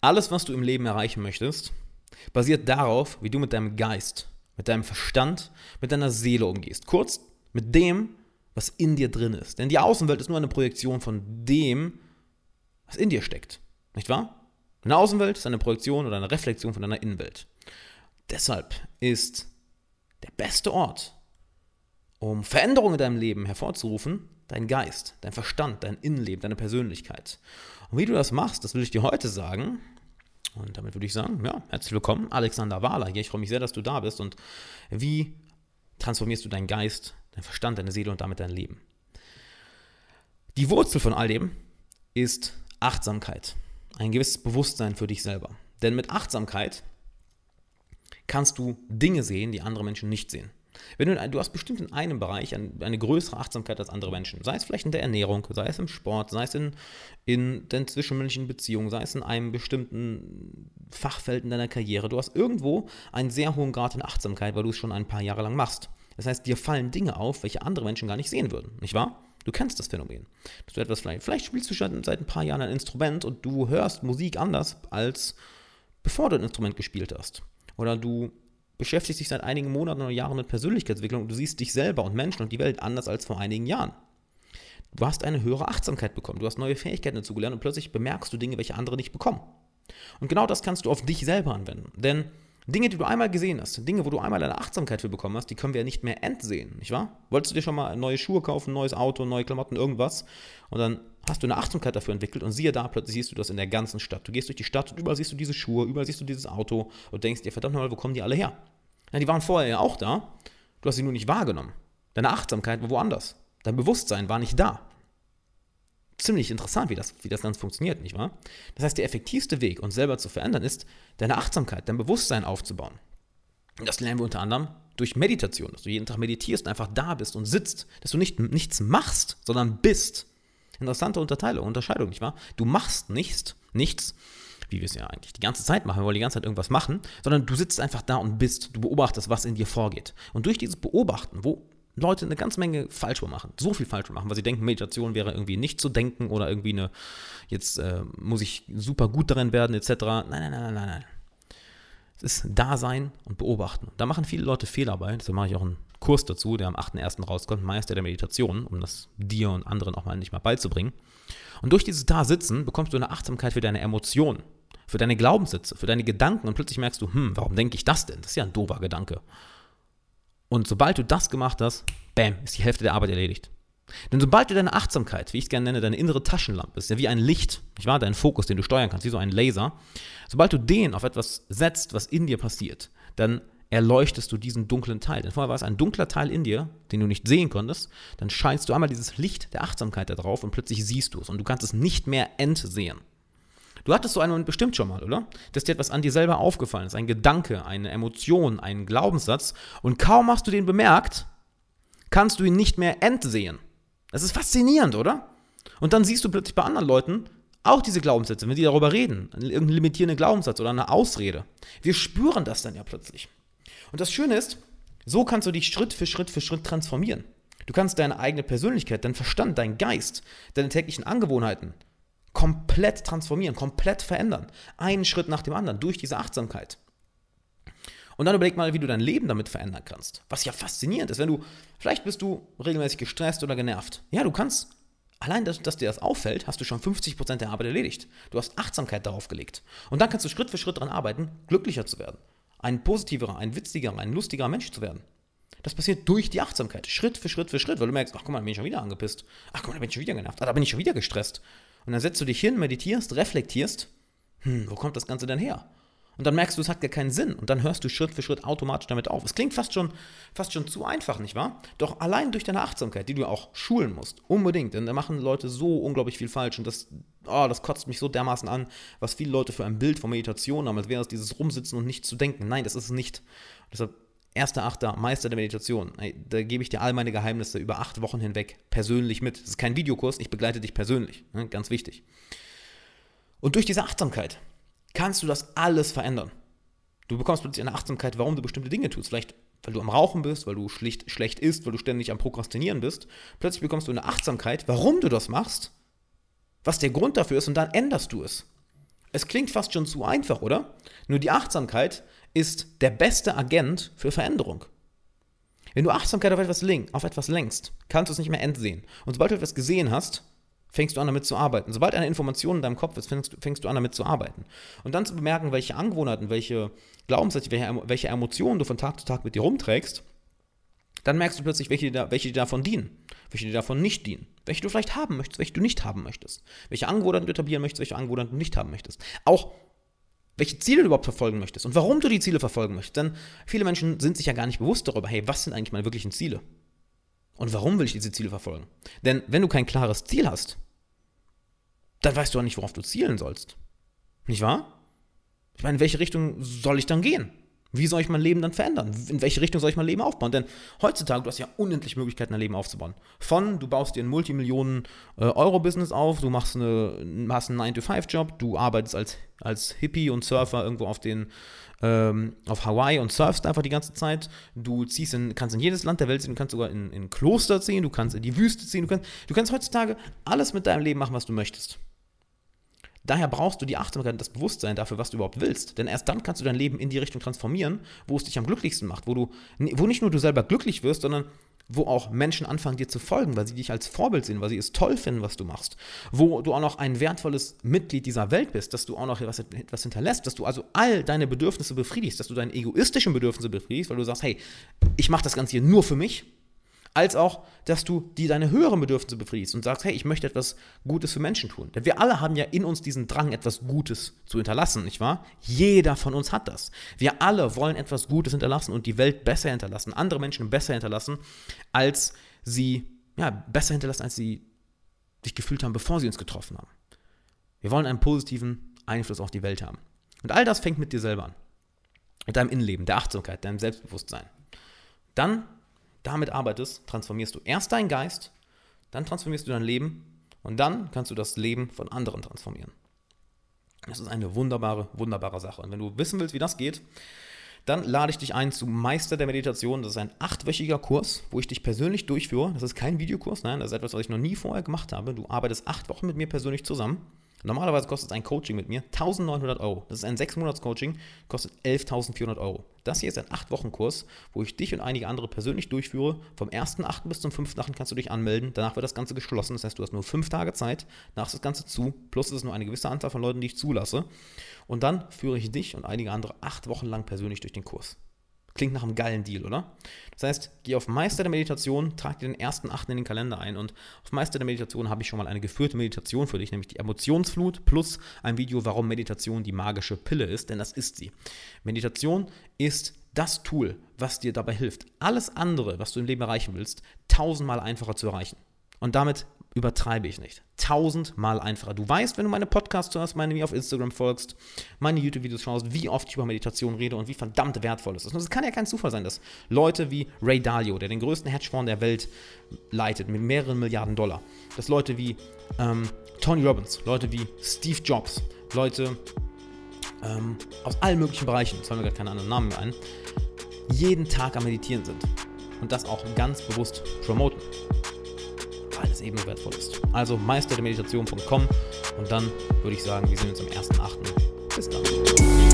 Alles, was du im Leben erreichen möchtest, basiert darauf, wie du mit deinem Geist, mit deinem Verstand, mit deiner Seele umgehst. Kurz, mit dem, was in dir drin ist. Denn die Außenwelt ist nur eine Projektion von dem, was in dir steckt. Nicht wahr? Eine Außenwelt ist eine Projektion oder eine Reflexion von deiner Innenwelt. Deshalb ist der beste Ort, um Veränderungen in deinem Leben hervorzurufen, dein Geist, dein Verstand, dein Innenleben, deine Persönlichkeit. Und wie du das machst, das will ich dir heute sagen. Und damit würde ich sagen, ja, herzlich willkommen, Alexander Wahler hier. Ich freue mich sehr, dass du da bist. Und wie transformierst du deinen Geist, deinen Verstand, deine Seele und damit dein Leben? Die Wurzel von all dem ist Achtsamkeit. Ein gewisses Bewusstsein für dich selber. Denn mit Achtsamkeit kannst du Dinge sehen, die andere Menschen nicht sehen. Wenn du, du hast bestimmt in einem Bereich eine größere Achtsamkeit als andere Menschen, sei es vielleicht in der Ernährung, sei es im Sport, sei es in, in den zwischenmenschlichen Beziehungen, sei es in einem bestimmten Fachfeld in deiner Karriere. Du hast irgendwo einen sehr hohen Grad in Achtsamkeit, weil du es schon ein paar Jahre lang machst. Das heißt, dir fallen Dinge auf, welche andere Menschen gar nicht sehen würden, nicht wahr? Du kennst das Phänomen. Dass du etwas vielleicht, vielleicht spielst du schon seit ein paar Jahren ein Instrument und du hörst Musik anders, als bevor du ein Instrument gespielt hast. Oder du beschäftigst dich seit einigen Monaten oder Jahren mit Persönlichkeitsentwicklung und du siehst dich selber und Menschen und die Welt anders als vor einigen Jahren. Du hast eine höhere Achtsamkeit bekommen, du hast neue Fähigkeiten dazugelernt und plötzlich bemerkst du Dinge, welche andere nicht bekommen. Und genau das kannst du auf dich selber anwenden. Denn Dinge, die du einmal gesehen hast, Dinge, wo du einmal eine Achtsamkeit für bekommen hast, die können wir ja nicht mehr entsehen, nicht wahr? Wolltest du dir schon mal neue Schuhe kaufen, neues Auto, neue Klamotten, irgendwas und dann hast du eine Achtsamkeit dafür entwickelt und siehe da, plötzlich siehst du das in der ganzen Stadt. Du gehst durch die Stadt und überall siehst du diese Schuhe, überall siehst du dieses Auto und denkst dir, verdammt nochmal, wo kommen die alle her? Ja, die waren vorher ja auch da, du hast sie nur nicht wahrgenommen. Deine Achtsamkeit war woanders. Dein Bewusstsein war nicht da ziemlich interessant, wie das, wie das Ganze funktioniert, nicht wahr? Das heißt, der effektivste Weg, uns selber zu verändern, ist, deine Achtsamkeit, dein Bewusstsein aufzubauen. Und das lernen wir unter anderem durch Meditation, dass du jeden Tag meditierst und einfach da bist und sitzt, dass du nicht, nichts machst, sondern bist. Interessante Unterteilung, Unterscheidung, nicht wahr? Du machst nichts, nichts, wie wir es ja eigentlich die ganze Zeit machen, wir wollen die ganze Zeit irgendwas machen, sondern du sitzt einfach da und bist, du beobachtest, was in dir vorgeht. Und durch dieses Beobachten, wo Leute eine ganze Menge falsch machen. So viel falsch machen, weil sie denken, Meditation wäre irgendwie nicht zu denken oder irgendwie eine, jetzt äh, muss ich super gut darin werden, etc. Nein, nein, nein, nein, nein. Es ist Dasein und Beobachten. Da machen viele Leute Fehler bei. Deshalb mache ich auch einen Kurs dazu, der am 8.1. rauskommt, Meister der Meditation, um das dir und anderen auch mal nicht mal beizubringen. Und durch dieses Da-Sitzen bekommst du eine Achtsamkeit für deine Emotionen, für deine Glaubenssätze, für deine Gedanken und plötzlich merkst du, hm, warum denke ich das denn? Das ist ja ein doofer Gedanke. Und sobald du das gemacht hast, bam, ist die Hälfte der Arbeit erledigt. Denn sobald du deine Achtsamkeit, wie ich es gerne nenne, deine innere Taschenlampe, ist ja wie ein Licht, nicht wahr? Dein Fokus, den du steuern kannst, wie so ein Laser. Sobald du den auf etwas setzt, was in dir passiert, dann erleuchtest du diesen dunklen Teil. Denn vorher war es ein dunkler Teil in dir, den du nicht sehen konntest. Dann scheinst du einmal dieses Licht der Achtsamkeit da drauf und plötzlich siehst du es und du kannst es nicht mehr entsehen. Du hattest so einen bestimmt schon mal, oder? Dass dir etwas an dir selber aufgefallen ist, ein Gedanke, eine Emotion, ein Glaubenssatz und kaum hast du den bemerkt, kannst du ihn nicht mehr entsehen. Das ist faszinierend, oder? Und dann siehst du plötzlich bei anderen Leuten auch diese Glaubenssätze, wenn die darüber reden, irgendeinen limitierenden Glaubenssatz oder eine Ausrede. Wir spüren das dann ja plötzlich. Und das Schöne ist, so kannst du dich Schritt für Schritt für Schritt transformieren. Du kannst deine eigene Persönlichkeit, deinen Verstand, deinen Geist, deine täglichen Angewohnheiten komplett transformieren, komplett verändern. Einen Schritt nach dem anderen durch diese Achtsamkeit. Und dann überleg mal, wie du dein Leben damit verändern kannst. Was ja faszinierend ist, wenn du, vielleicht bist du regelmäßig gestresst oder genervt. Ja, du kannst, allein, dass, dass dir das auffällt, hast du schon 50% der Arbeit erledigt. Du hast Achtsamkeit darauf gelegt. Und dann kannst du Schritt für Schritt daran arbeiten, glücklicher zu werden. Ein positiverer, ein witzigerer, ein lustigerer Mensch zu werden. Das passiert durch die Achtsamkeit, Schritt für Schritt für Schritt, weil du merkst, ach guck mal, da bin ich schon wieder angepisst. Ach guck mal, da bin ich schon wieder genervt. Ah, da bin ich schon wieder gestresst. Und dann setzt du dich hin, meditierst, reflektierst, hm, wo kommt das Ganze denn her? Und dann merkst du, es hat gar keinen Sinn. Und dann hörst du Schritt für Schritt automatisch damit auf. Es klingt fast schon, fast schon zu einfach, nicht wahr? Doch allein durch deine Achtsamkeit, die du auch schulen musst, unbedingt, denn da machen Leute so unglaublich viel falsch. Und das, oh, das kotzt mich so dermaßen an, was viele Leute für ein Bild von Meditation haben, als wäre es dieses Rumsitzen und nicht zu denken. Nein, das ist es nicht. Deshalb Erster Achter, Meister der Meditation. Da gebe ich dir all meine Geheimnisse über acht Wochen hinweg persönlich mit. Das ist kein Videokurs, ich begleite dich persönlich. Ne? Ganz wichtig. Und durch diese Achtsamkeit kannst du das alles verändern. Du bekommst plötzlich eine Achtsamkeit, warum du bestimmte Dinge tust. Vielleicht, weil du am Rauchen bist, weil du schlicht, schlecht isst, weil du ständig am Prokrastinieren bist. Plötzlich bekommst du eine Achtsamkeit, warum du das machst, was der Grund dafür ist, und dann änderst du es. Es klingt fast schon zu einfach, oder? Nur die Achtsamkeit ist der beste Agent für Veränderung. Wenn du Achtsamkeit auf etwas, lenk, auf etwas lenkst, kannst du es nicht mehr entsehen. Und sobald du etwas gesehen hast, fängst du an damit zu arbeiten. Sobald eine Information in deinem Kopf ist, fängst, fängst du an damit zu arbeiten. Und dann zu bemerken, welche Angewohnheiten, welche Glaubenssätze, welche, welche Emotionen du von Tag zu Tag mit dir rumträgst, dann merkst du plötzlich, welche, welche dir davon dienen, welche dir davon nicht dienen, welche du vielleicht haben möchtest, welche du nicht haben möchtest, welche Angewohnheiten du etablieren möchtest, welche Angewohnheiten du nicht haben möchtest. Auch welche Ziele du überhaupt verfolgen möchtest und warum du die Ziele verfolgen möchtest. Denn viele Menschen sind sich ja gar nicht bewusst darüber, hey, was sind eigentlich meine wirklichen Ziele? Und warum will ich diese Ziele verfolgen? Denn wenn du kein klares Ziel hast, dann weißt du auch nicht, worauf du zielen sollst. Nicht wahr? Ich meine, in welche Richtung soll ich dann gehen? Wie soll ich mein Leben dann verändern? In welche Richtung soll ich mein Leben aufbauen? Denn heutzutage, du hast ja unendlich Möglichkeiten, dein Leben aufzubauen. Von, du baust dir ein Multimillionen-Euro-Business auf, du machst eine, hast einen 9-to-5-Job, du arbeitest als, als Hippie und Surfer irgendwo auf, den, ähm, auf Hawaii und surfst einfach die ganze Zeit. Du ziehst in, kannst in jedes Land der Welt ziehen, du kannst sogar in, in Kloster ziehen, du kannst in die Wüste ziehen, du kannst, du kannst heutzutage alles mit deinem Leben machen, was du möchtest. Daher brauchst du die Achtsamkeit und das Bewusstsein dafür, was du überhaupt willst. Denn erst dann kannst du dein Leben in die Richtung transformieren, wo es dich am glücklichsten macht, wo du, wo nicht nur du selber glücklich wirst, sondern wo auch Menschen anfangen, dir zu folgen, weil sie dich als Vorbild sehen, weil sie es toll finden, was du machst. Wo du auch noch ein wertvolles Mitglied dieser Welt bist, dass du auch noch etwas, etwas hinterlässt, dass du also all deine Bedürfnisse befriedigst, dass du deine egoistischen Bedürfnisse befriedigst, weil du sagst, hey, ich mache das Ganze hier nur für mich als auch, dass du die deine höheren Bedürfnisse befriedigst und sagst, hey, ich möchte etwas Gutes für Menschen tun. Denn wir alle haben ja in uns diesen Drang, etwas Gutes zu hinterlassen, nicht wahr? Jeder von uns hat das. Wir alle wollen etwas Gutes hinterlassen und die Welt besser hinterlassen, andere Menschen besser hinterlassen, als sie, ja, besser hinterlassen, als sie sich gefühlt haben, bevor sie uns getroffen haben. Wir wollen einen positiven Einfluss auf die Welt haben. Und all das fängt mit dir selber an. Mit deinem Innenleben, der Achtsamkeit, deinem Selbstbewusstsein. Dann damit arbeitest, transformierst du erst deinen Geist, dann transformierst du dein Leben und dann kannst du das Leben von anderen transformieren. Das ist eine wunderbare, wunderbare Sache. Und wenn du wissen willst, wie das geht, dann lade ich dich ein zu Meister der Meditation. Das ist ein achtwöchiger Kurs, wo ich dich persönlich durchführe. Das ist kein Videokurs, nein, das ist etwas, was ich noch nie vorher gemacht habe. Du arbeitest acht Wochen mit mir persönlich zusammen. Normalerweise kostet ein Coaching mit mir 1900 Euro. Das ist ein 6-Monats-Coaching, kostet 11.400 Euro. Das hier ist ein 8-Wochen-Kurs, wo ich dich und einige andere persönlich durchführe. Vom 1.8. bis zum 5.8. kannst du dich anmelden. Danach wird das Ganze geschlossen. Das heißt, du hast nur 5 Tage Zeit. Danach ist das Ganze zu. Plus ist es nur eine gewisse Anzahl von Leuten, die ich zulasse. Und dann führe ich dich und einige andere 8 Wochen lang persönlich durch den Kurs. Klingt nach einem geilen Deal, oder? Das heißt, geh auf Meister der Meditation, trag dir den ersten Achten in den Kalender ein und auf Meister der Meditation habe ich schon mal eine geführte Meditation für dich, nämlich die Emotionsflut plus ein Video, warum Meditation die magische Pille ist, denn das ist sie. Meditation ist das Tool, was dir dabei hilft, alles andere, was du im Leben erreichen willst, tausendmal einfacher zu erreichen. Und damit übertreibe ich nicht. Tausendmal einfacher. Du weißt, wenn du meine Podcasts hörst, meine mir auf Instagram folgst, meine YouTube-Videos schaust, wie oft ich über Meditation rede und wie verdammt wertvoll es ist. Und es kann ja kein Zufall sein, dass Leute wie Ray Dalio, der den größten Hedgefonds der Welt leitet, mit mehreren Milliarden Dollar, dass Leute wie ähm, Tony Robbins, Leute wie Steve Jobs, Leute ähm, aus allen möglichen Bereichen, jetzt fallen mir gerade keine anderen Namen mehr ein, jeden Tag am Meditieren sind. Und das auch ganz bewusst promoten weil es eben wertvoll ist. Also meisterdermeditation.com und dann würde ich sagen, wir sehen uns am 1.8. Bis dann.